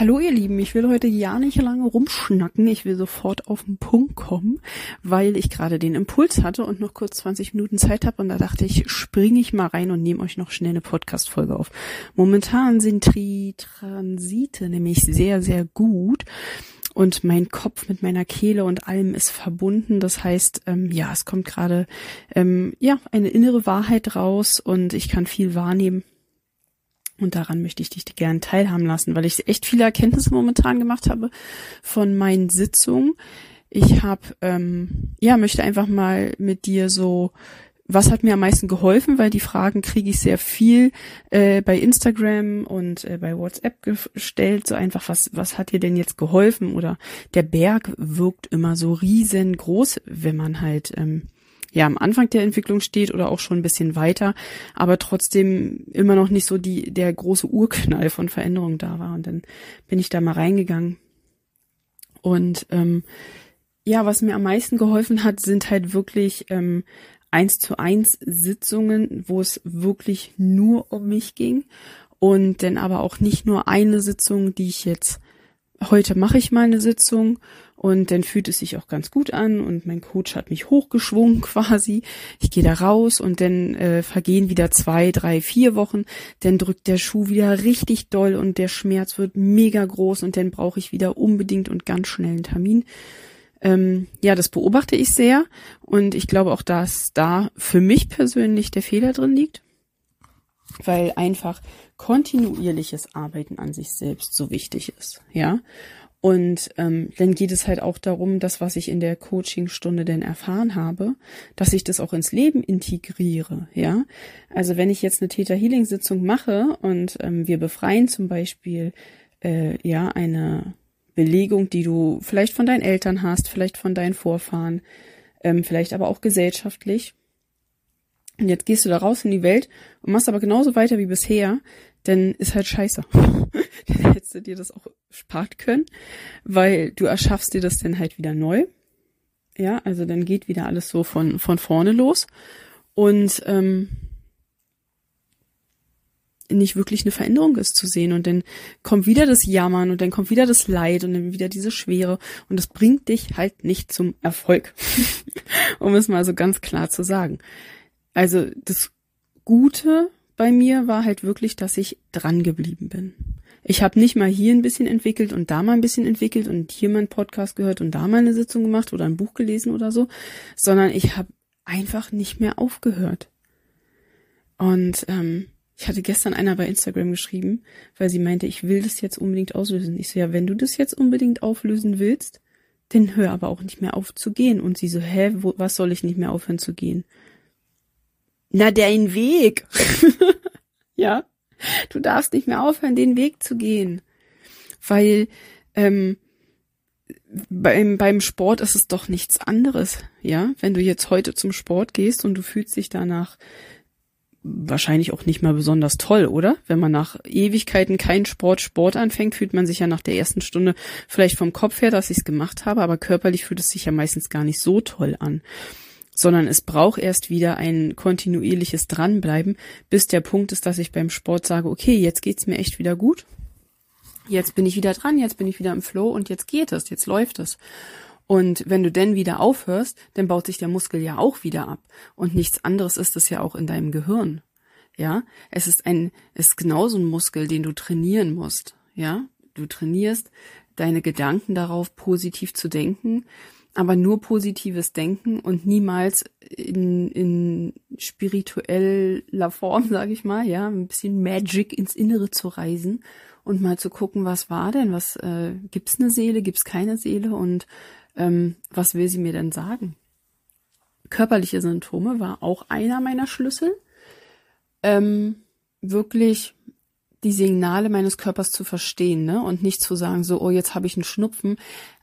Hallo ihr Lieben, ich will heute ja nicht lange rumschnacken, ich will sofort auf den Punkt kommen, weil ich gerade den Impuls hatte und noch kurz 20 Minuten Zeit habe. Und da dachte ich, springe ich mal rein und nehme euch noch schnell eine Podcast-Folge auf. Momentan sind die Transite nämlich sehr, sehr gut. Und mein Kopf mit meiner Kehle und allem ist verbunden. Das heißt, ähm, ja, es kommt gerade ähm, ja eine innere Wahrheit raus und ich kann viel wahrnehmen und daran möchte ich dich gern teilhaben lassen, weil ich echt viele Erkenntnisse momentan gemacht habe von meinen Sitzungen. Ich habe, ähm, ja, möchte einfach mal mit dir so, was hat mir am meisten geholfen, weil die Fragen kriege ich sehr viel äh, bei Instagram und äh, bei WhatsApp gestellt. So einfach, was, was hat dir denn jetzt geholfen? Oder der Berg wirkt immer so riesengroß, wenn man halt ähm, ja am Anfang der Entwicklung steht oder auch schon ein bisschen weiter, aber trotzdem immer noch nicht so die der große Urknall von Veränderung da war. Und dann bin ich da mal reingegangen. Und ähm, ja, was mir am meisten geholfen hat, sind halt wirklich ähm, eins zu eins Sitzungen, wo es wirklich nur um mich ging und dann aber auch nicht nur eine Sitzung, die ich jetzt heute mache ich mal eine Sitzung und dann fühlt es sich auch ganz gut an und mein Coach hat mich hochgeschwungen quasi. Ich gehe da raus und dann äh, vergehen wieder zwei, drei, vier Wochen. Dann drückt der Schuh wieder richtig doll und der Schmerz wird mega groß und dann brauche ich wieder unbedingt und ganz schnell einen Termin. Ähm, ja, das beobachte ich sehr und ich glaube auch, dass da für mich persönlich der Fehler drin liegt, weil einfach kontinuierliches Arbeiten an sich selbst so wichtig ist, ja. Und ähm, dann geht es halt auch darum, das, was ich in der Coachingstunde denn erfahren habe, dass ich das auch ins Leben integriere, ja. Also wenn ich jetzt eine Theta Healing Sitzung mache und ähm, wir befreien zum Beispiel äh, ja eine Belegung, die du vielleicht von deinen Eltern hast, vielleicht von deinen Vorfahren, ähm, vielleicht aber auch gesellschaftlich. Und jetzt gehst du da raus in die Welt und machst aber genauso weiter wie bisher, dann ist halt scheiße. dann hättest du dir das auch spart können, weil du erschaffst dir das dann halt wieder neu. Ja, also dann geht wieder alles so von, von vorne los und ähm, nicht wirklich eine Veränderung ist zu sehen und dann kommt wieder das Jammern und dann kommt wieder das Leid und dann wieder diese Schwere und das bringt dich halt nicht zum Erfolg, um es mal so ganz klar zu sagen. Also das Gute bei mir war halt wirklich, dass ich dran geblieben bin. Ich habe nicht mal hier ein bisschen entwickelt und da mal ein bisschen entwickelt und hier mal Podcast gehört und da mal eine Sitzung gemacht oder ein Buch gelesen oder so, sondern ich habe einfach nicht mehr aufgehört. Und ähm, ich hatte gestern einer bei Instagram geschrieben, weil sie meinte, ich will das jetzt unbedingt auslösen. Ich so, ja, wenn du das jetzt unbedingt auflösen willst, dann hör aber auch nicht mehr auf zu gehen. Und sie so, hä, wo, was soll ich nicht mehr aufhören zu gehen? Na, dein Weg. ja. Du darfst nicht mehr aufhören, den Weg zu gehen. Weil ähm, beim, beim Sport ist es doch nichts anderes, ja. Wenn du jetzt heute zum Sport gehst und du fühlst dich danach wahrscheinlich auch nicht mal besonders toll, oder? Wenn man nach Ewigkeiten keinen Sport Sport anfängt, fühlt man sich ja nach der ersten Stunde vielleicht vom Kopf her, dass ich es gemacht habe, aber körperlich fühlt es sich ja meistens gar nicht so toll an sondern es braucht erst wieder ein kontinuierliches Dranbleiben, bis der Punkt ist, dass ich beim Sport sage, okay, jetzt geht's mir echt wieder gut. Jetzt bin ich wieder dran, jetzt bin ich wieder im Flow und jetzt geht es, jetzt läuft es. Und wenn du denn wieder aufhörst, dann baut sich der Muskel ja auch wieder ab. Und nichts anderes ist es ja auch in deinem Gehirn. Ja, es ist ein, es ist genauso ein Muskel, den du trainieren musst. Ja, du trainierst deine Gedanken darauf, positiv zu denken aber nur positives Denken und niemals in, in spiritueller Form, sage ich mal, ja, ein bisschen Magic ins Innere zu reisen und mal zu gucken, was war denn, was äh, gibt's eine Seele, gibt's keine Seele und ähm, was will sie mir denn sagen? Körperliche Symptome war auch einer meiner Schlüssel. Ähm, wirklich die Signale meines Körpers zu verstehen, ne? Und nicht zu sagen, so, oh, jetzt habe ich einen Schnupfen.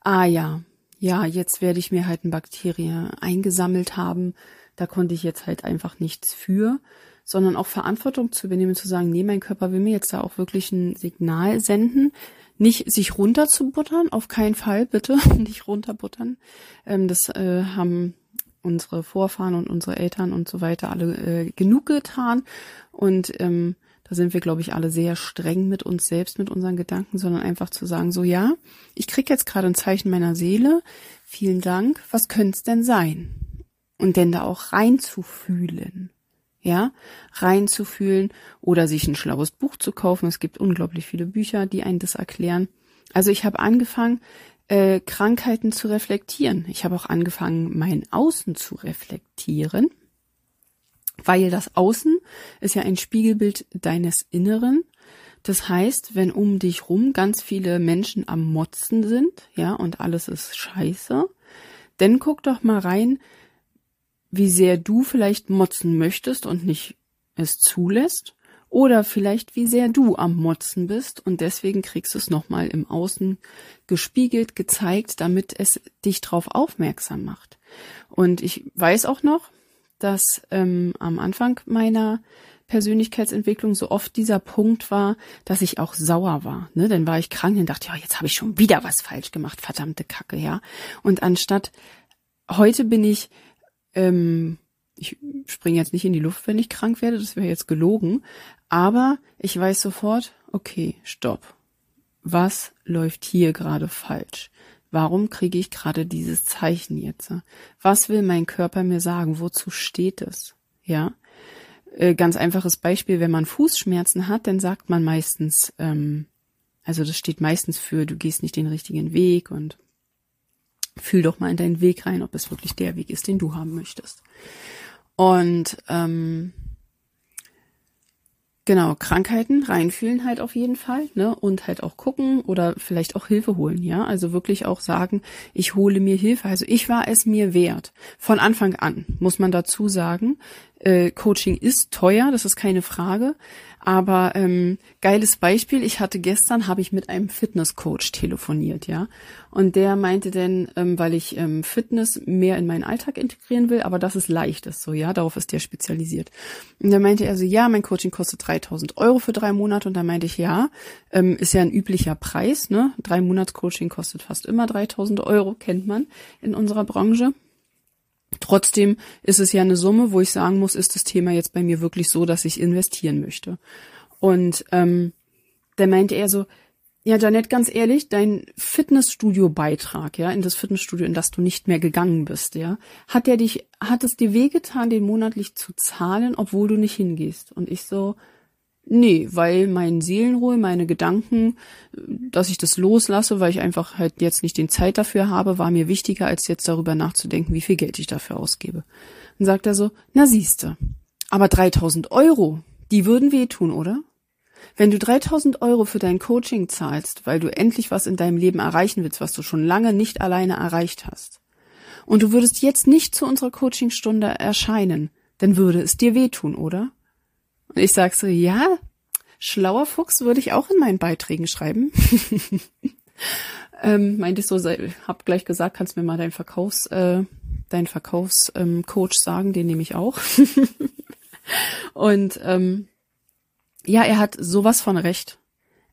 Ah ja, ja, jetzt werde ich mir halt eine Bakterie eingesammelt haben. Da konnte ich jetzt halt einfach nichts für, sondern auch Verantwortung zu übernehmen, zu sagen, nee, mein Körper will mir jetzt da auch wirklich ein Signal senden. Nicht sich runterzubuttern, auf keinen Fall, bitte, nicht runterbuttern. Ähm, das äh, haben unsere Vorfahren und unsere Eltern und so weiter alle äh, genug getan. Und ähm, da sind wir, glaube ich, alle sehr streng mit uns selbst, mit unseren Gedanken, sondern einfach zu sagen, so ja, ich krieg jetzt gerade ein Zeichen meiner Seele. Vielen Dank. Was könnte es denn sein? Und denn da auch reinzufühlen. Ja, reinzufühlen oder sich ein schlaues Buch zu kaufen. Es gibt unglaublich viele Bücher, die einen das erklären. Also ich habe angefangen, äh, Krankheiten zu reflektieren. Ich habe auch angefangen, mein Außen zu reflektieren weil das Außen ist ja ein Spiegelbild deines Inneren. Das heißt, wenn um dich rum ganz viele Menschen am Motzen sind, ja, und alles ist scheiße, dann guck doch mal rein, wie sehr du vielleicht motzen möchtest und nicht es zulässt, oder vielleicht wie sehr du am Motzen bist und deswegen kriegst du es nochmal im Außen gespiegelt, gezeigt, damit es dich drauf aufmerksam macht. Und ich weiß auch noch, dass ähm, am Anfang meiner Persönlichkeitsentwicklung so oft dieser Punkt war, dass ich auch sauer war. Ne? Dann war ich krank und dachte, ja, jetzt habe ich schon wieder was falsch gemacht, verdammte Kacke, ja. Und anstatt heute bin ich, ähm, ich springe jetzt nicht in die Luft, wenn ich krank werde, das wäre jetzt gelogen, aber ich weiß sofort, okay, stopp. Was läuft hier gerade falsch? Warum kriege ich gerade dieses Zeichen jetzt? Was will mein Körper mir sagen? Wozu steht es? Ja, äh, ganz einfaches Beispiel: Wenn man Fußschmerzen hat, dann sagt man meistens, ähm, also das steht meistens für, du gehst nicht den richtigen Weg und fühl doch mal in deinen Weg rein, ob es wirklich der Weg ist, den du haben möchtest. Und ähm, Genau, Krankheiten reinfühlen halt auf jeden Fall, ne? Und halt auch gucken oder vielleicht auch Hilfe holen, ja? Also wirklich auch sagen, ich hole mir Hilfe. Also ich war es mir wert. Von Anfang an, muss man dazu sagen. Äh, Coaching ist teuer, das ist keine Frage. Aber ähm, geiles Beispiel, ich hatte gestern, habe ich mit einem Fitnesscoach telefoniert, ja. Und der meinte denn, ähm, weil ich ähm, Fitness mehr in meinen Alltag integrieren will, aber das ist leichtes, so, ja, darauf ist der spezialisiert. Und da meinte er so, ja, mein Coaching kostet 3000 Euro für drei Monate. Und da meinte ich, ja, ähm, ist ja ein üblicher Preis, ne. Drei Monats Coaching kostet fast immer 3000 Euro, kennt man in unserer Branche. Trotzdem ist es ja eine Summe, wo ich sagen muss, ist das Thema jetzt bei mir wirklich so, dass ich investieren möchte. Und ähm, da meinte er so, ja, Janet, ganz ehrlich, dein Fitnessstudio-Beitrag, ja, in das Fitnessstudio, in das du nicht mehr gegangen bist, ja, hat der dich, hat es dir wehgetan, den monatlich zu zahlen, obwohl du nicht hingehst? Und ich so, Nee, weil mein Seelenruhe, meine Gedanken, dass ich das loslasse, weil ich einfach halt jetzt nicht den Zeit dafür habe, war mir wichtiger, als jetzt darüber nachzudenken, wie viel Geld ich dafür ausgebe. Dann sagt er so, na siehste, aber 3000 Euro, die würden wehtun, oder? Wenn du 3000 Euro für dein Coaching zahlst, weil du endlich was in deinem Leben erreichen willst, was du schon lange nicht alleine erreicht hast, und du würdest jetzt nicht zu unserer Coachingstunde erscheinen, dann würde es dir wehtun, oder? Und ich sag so, ja, schlauer Fuchs würde ich auch in meinen Beiträgen schreiben. ähm, meinte ich so, hab gleich gesagt, kannst mir mal dein Verkaufs, äh, dein Verkaufscoach ähm, sagen, den nehme ich auch. Und ähm, ja, er hat sowas von recht.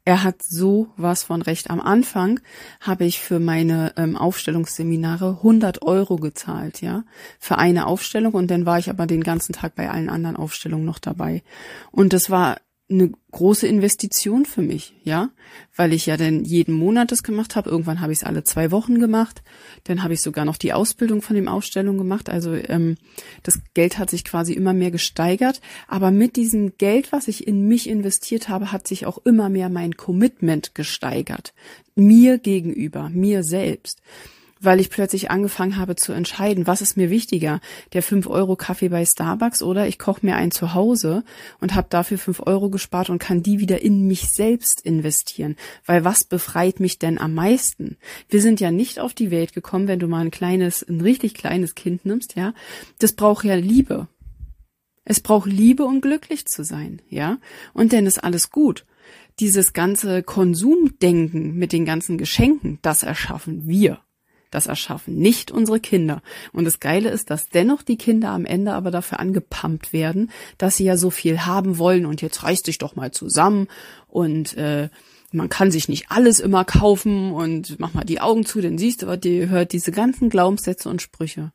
Er hat so was von recht. Am Anfang habe ich für meine ähm, Aufstellungsseminare 100 Euro gezahlt, ja, für eine Aufstellung und dann war ich aber den ganzen Tag bei allen anderen Aufstellungen noch dabei. Und das war eine große Investition für mich, ja, weil ich ja dann jeden Monat das gemacht habe. Irgendwann habe ich es alle zwei Wochen gemacht. Dann habe ich sogar noch die Ausbildung von dem Ausstellung gemacht. Also ähm, das Geld hat sich quasi immer mehr gesteigert. Aber mit diesem Geld, was ich in mich investiert habe, hat sich auch immer mehr mein Commitment gesteigert. Mir gegenüber, mir selbst weil ich plötzlich angefangen habe zu entscheiden, was ist mir wichtiger, der 5 Euro Kaffee bei Starbucks oder ich koche mir ein zu Hause und habe dafür 5 Euro gespart und kann die wieder in mich selbst investieren. Weil was befreit mich denn am meisten? Wir sind ja nicht auf die Welt gekommen, wenn du mal ein kleines, ein richtig kleines Kind nimmst, ja. Das braucht ja Liebe. Es braucht Liebe, um glücklich zu sein, ja. Und dann ist alles gut. Dieses ganze Konsumdenken mit den ganzen Geschenken, das erschaffen wir. Das erschaffen nicht unsere Kinder. Und das Geile ist, dass dennoch die Kinder am Ende aber dafür angepumpt werden, dass sie ja so viel haben wollen. Und jetzt reiß dich doch mal zusammen. Und äh, man kann sich nicht alles immer kaufen. Und mach mal die Augen zu, dann siehst du, was dir hört, diese ganzen Glaubenssätze und Sprüche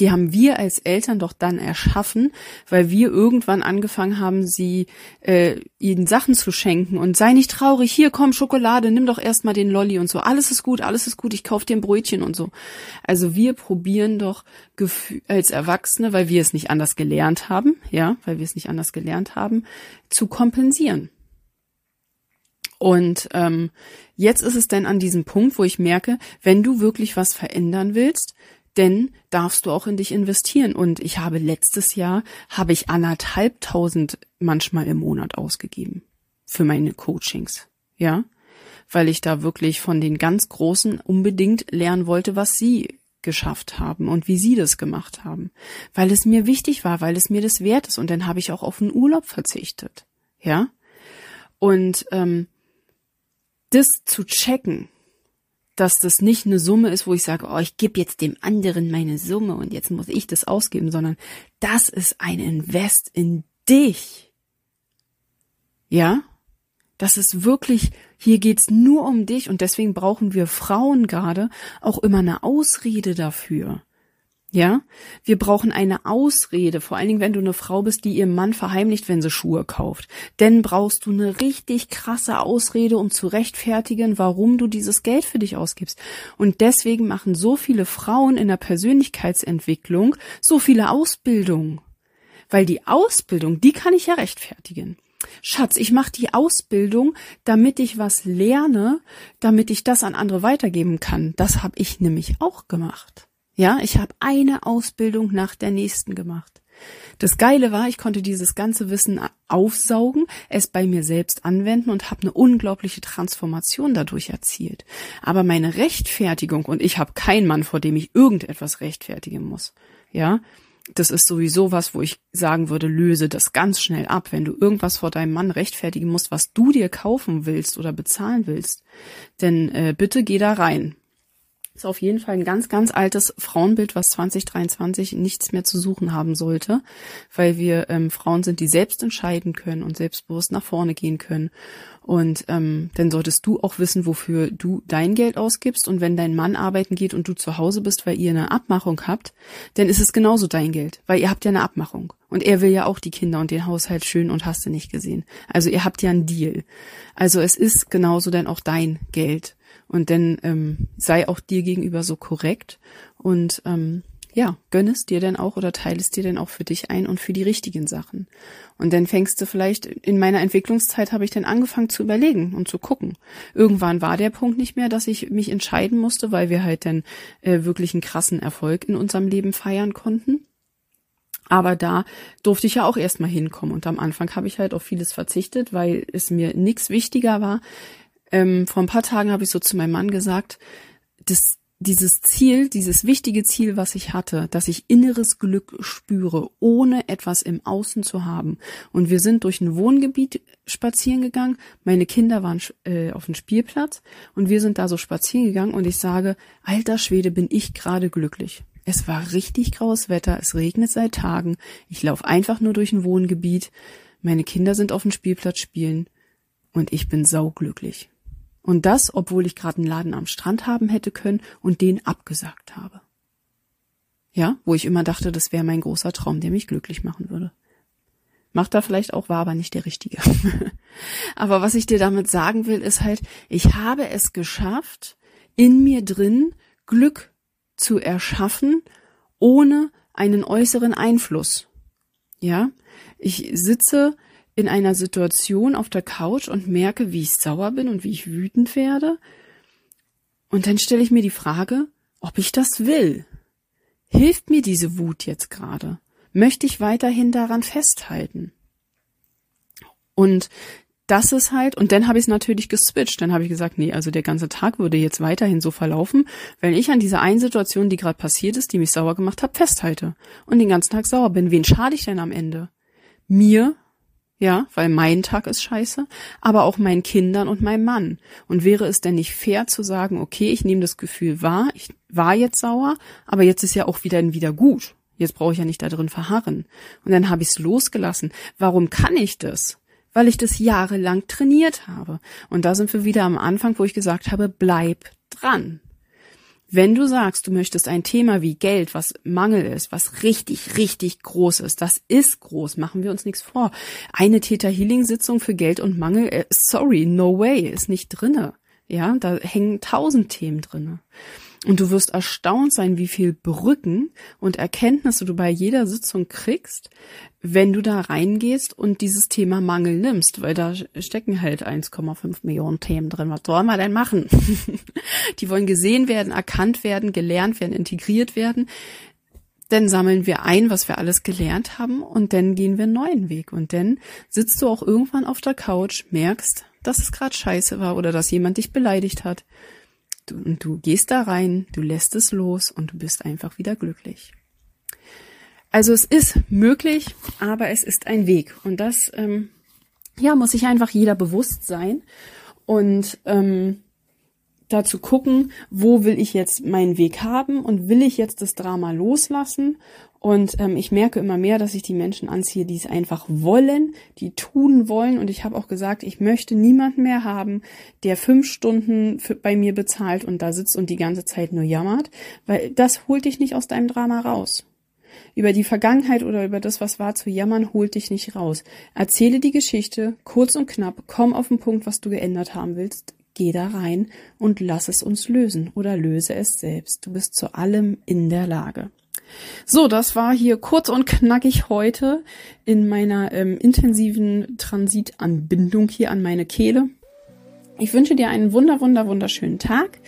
die haben wir als Eltern doch dann erschaffen, weil wir irgendwann angefangen haben, sie äh, ihnen Sachen zu schenken und sei nicht traurig, hier komm Schokolade, nimm doch erstmal den Lolli und so, alles ist gut, alles ist gut, ich kauf dir ein Brötchen und so. Also wir probieren doch als Erwachsene, weil wir es nicht anders gelernt haben, ja, weil wir es nicht anders gelernt haben, zu kompensieren. Und ähm, jetzt ist es denn an diesem Punkt, wo ich merke, wenn du wirklich was verändern willst, denn darfst du auch in dich investieren. Und ich habe letztes Jahr, habe ich anderthalbtausend manchmal im Monat ausgegeben für meine Coachings. Ja, weil ich da wirklich von den ganz Großen unbedingt lernen wollte, was sie geschafft haben und wie sie das gemacht haben. Weil es mir wichtig war, weil es mir das wert ist. Und dann habe ich auch auf den Urlaub verzichtet. Ja. Und ähm, das zu checken, dass das nicht eine Summe ist, wo ich sage, oh, ich gebe jetzt dem anderen meine Summe und jetzt muss ich das ausgeben, sondern das ist ein Invest in dich. Ja? Das ist wirklich, hier geht's nur um dich und deswegen brauchen wir Frauen gerade auch immer eine Ausrede dafür. Ja, wir brauchen eine Ausrede, vor allen Dingen, wenn du eine Frau bist, die ihrem Mann verheimlicht, wenn sie Schuhe kauft. Denn brauchst du eine richtig krasse Ausrede, um zu rechtfertigen, warum du dieses Geld für dich ausgibst. Und deswegen machen so viele Frauen in der Persönlichkeitsentwicklung so viele Ausbildungen. Weil die Ausbildung, die kann ich ja rechtfertigen. Schatz, ich mache die Ausbildung, damit ich was lerne, damit ich das an andere weitergeben kann. Das habe ich nämlich auch gemacht. Ja, ich habe eine Ausbildung nach der nächsten gemacht. Das Geile war, ich konnte dieses ganze Wissen aufsaugen, es bei mir selbst anwenden und habe eine unglaubliche Transformation dadurch erzielt. Aber meine Rechtfertigung, und ich habe keinen Mann, vor dem ich irgendetwas rechtfertigen muss, ja, das ist sowieso was, wo ich sagen würde, löse das ganz schnell ab. Wenn du irgendwas vor deinem Mann rechtfertigen musst, was du dir kaufen willst oder bezahlen willst, denn äh, bitte geh da rein. Ist auf jeden Fall ein ganz, ganz altes Frauenbild, was 2023 nichts mehr zu suchen haben sollte, weil wir ähm, Frauen sind, die selbst entscheiden können und selbstbewusst nach vorne gehen können. Und ähm, dann solltest du auch wissen, wofür du dein Geld ausgibst. Und wenn dein Mann arbeiten geht und du zu Hause bist, weil ihr eine Abmachung habt, dann ist es genauso dein Geld, weil ihr habt ja eine Abmachung. Und er will ja auch die Kinder und den Haushalt schön und hast du nicht gesehen. Also ihr habt ja einen Deal. Also es ist genauso dann auch dein Geld. Und dann ähm, sei auch dir gegenüber so korrekt und ähm, ja, gönn es dir denn auch oder teile es dir denn auch für dich ein und für die richtigen Sachen. Und dann fängst du vielleicht, in meiner Entwicklungszeit habe ich dann angefangen zu überlegen und zu gucken. Irgendwann war der Punkt nicht mehr, dass ich mich entscheiden musste, weil wir halt dann äh, wirklich einen krassen Erfolg in unserem Leben feiern konnten. Aber da durfte ich ja auch erstmal hinkommen. Und am Anfang habe ich halt auf vieles verzichtet, weil es mir nichts wichtiger war, ähm, vor ein paar Tagen habe ich so zu meinem Mann gesagt, dass dieses Ziel, dieses wichtige Ziel, was ich hatte, dass ich inneres Glück spüre, ohne etwas im Außen zu haben. Und wir sind durch ein Wohngebiet spazieren gegangen. Meine Kinder waren äh, auf dem Spielplatz und wir sind da so spazieren gegangen und ich sage, alter Schwede, bin ich gerade glücklich. Es war richtig graues Wetter, es regnet seit Tagen. Ich laufe einfach nur durch ein Wohngebiet. Meine Kinder sind auf dem Spielplatz spielen und ich bin sauglücklich. Und das, obwohl ich gerade einen Laden am Strand haben hätte können und den abgesagt habe. Ja, wo ich immer dachte, das wäre mein großer Traum, der mich glücklich machen würde. Macht er vielleicht auch, war aber nicht der richtige. aber was ich dir damit sagen will, ist halt, ich habe es geschafft, in mir drin Glück zu erschaffen, ohne einen äußeren Einfluss. Ja, ich sitze in einer Situation auf der Couch und merke, wie ich sauer bin und wie ich wütend werde. Und dann stelle ich mir die Frage, ob ich das will. Hilft mir diese Wut jetzt gerade? Möchte ich weiterhin daran festhalten? Und das ist halt, und dann habe ich es natürlich geswitcht. Dann habe ich gesagt, nee, also der ganze Tag würde jetzt weiterhin so verlaufen, wenn ich an dieser einen Situation, die gerade passiert ist, die mich sauer gemacht hat, festhalte und den ganzen Tag sauer bin. Wen schade ich denn am Ende? Mir, ja, weil mein Tag ist scheiße, aber auch meinen Kindern und meinem Mann. Und wäre es denn nicht fair zu sagen, okay, ich nehme das Gefühl wahr, ich war jetzt sauer, aber jetzt ist ja auch wieder wieder gut. Jetzt brauche ich ja nicht da drin verharren. Und dann habe ich es losgelassen. Warum kann ich das? weil ich das jahrelang trainiert habe. Und da sind wir wieder am Anfang, wo ich gesagt habe, bleib dran. Wenn du sagst, du möchtest ein Thema wie Geld, was Mangel ist, was richtig, richtig groß ist, das ist groß, machen wir uns nichts vor. Eine Täter-Healing-Sitzung für Geld und Mangel, äh, sorry, no way, ist nicht drinne. Ja, da hängen tausend Themen drinne. Und du wirst erstaunt sein, wie viel Brücken und Erkenntnisse du bei jeder Sitzung kriegst, wenn du da reingehst und dieses Thema Mangel nimmst, weil da stecken halt 1,5 Millionen Themen drin. Was soll man denn machen? Die wollen gesehen werden, erkannt werden, gelernt werden, integriert werden. Dann sammeln wir ein, was wir alles gelernt haben und dann gehen wir einen neuen Weg. Und dann sitzt du auch irgendwann auf der Couch, merkst, dass es gerade scheiße war oder dass jemand dich beleidigt hat Du, und du gehst da rein, du lässt es los und du bist einfach wieder glücklich. Also es ist möglich, aber es ist ein Weg. Und das, ähm, ja, muss sich einfach jeder bewusst sein. Und ähm, dazu gucken, wo will ich jetzt meinen Weg haben und will ich jetzt das Drama loslassen. Und ähm, ich merke immer mehr, dass ich die Menschen anziehe, die es einfach wollen, die tun wollen. Und ich habe auch gesagt, ich möchte niemanden mehr haben, der fünf Stunden für, bei mir bezahlt und da sitzt und die ganze Zeit nur jammert, weil das holt dich nicht aus deinem Drama raus. Über die Vergangenheit oder über das, was war, zu jammern, holt dich nicht raus. Erzähle die Geschichte, kurz und knapp, komm auf den Punkt, was du geändert haben willst, Da rein und lass es uns lösen oder löse es selbst. Du bist zu allem in der Lage. So, das war hier kurz und knackig heute in meiner ähm, intensiven Transitanbindung hier an meine Kehle. Ich wünsche dir einen wunder, wunder, wunderschönen Tag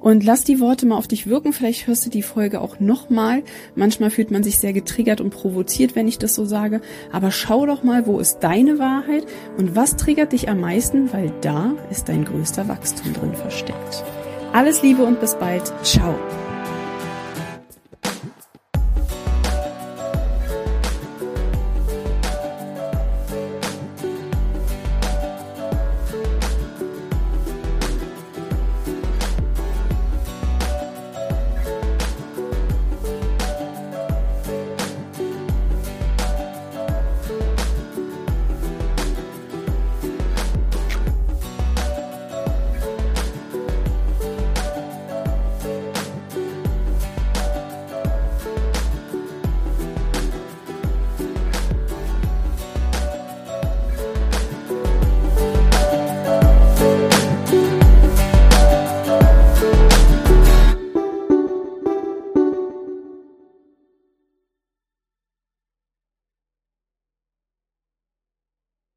und lass die Worte mal auf dich wirken. Vielleicht hörst du die Folge auch nochmal. Manchmal fühlt man sich sehr getriggert und provoziert, wenn ich das so sage. Aber schau doch mal, wo ist deine Wahrheit und was triggert dich am meisten, weil da ist dein größter Wachstum drin versteckt. Alles Liebe und bis bald. Ciao.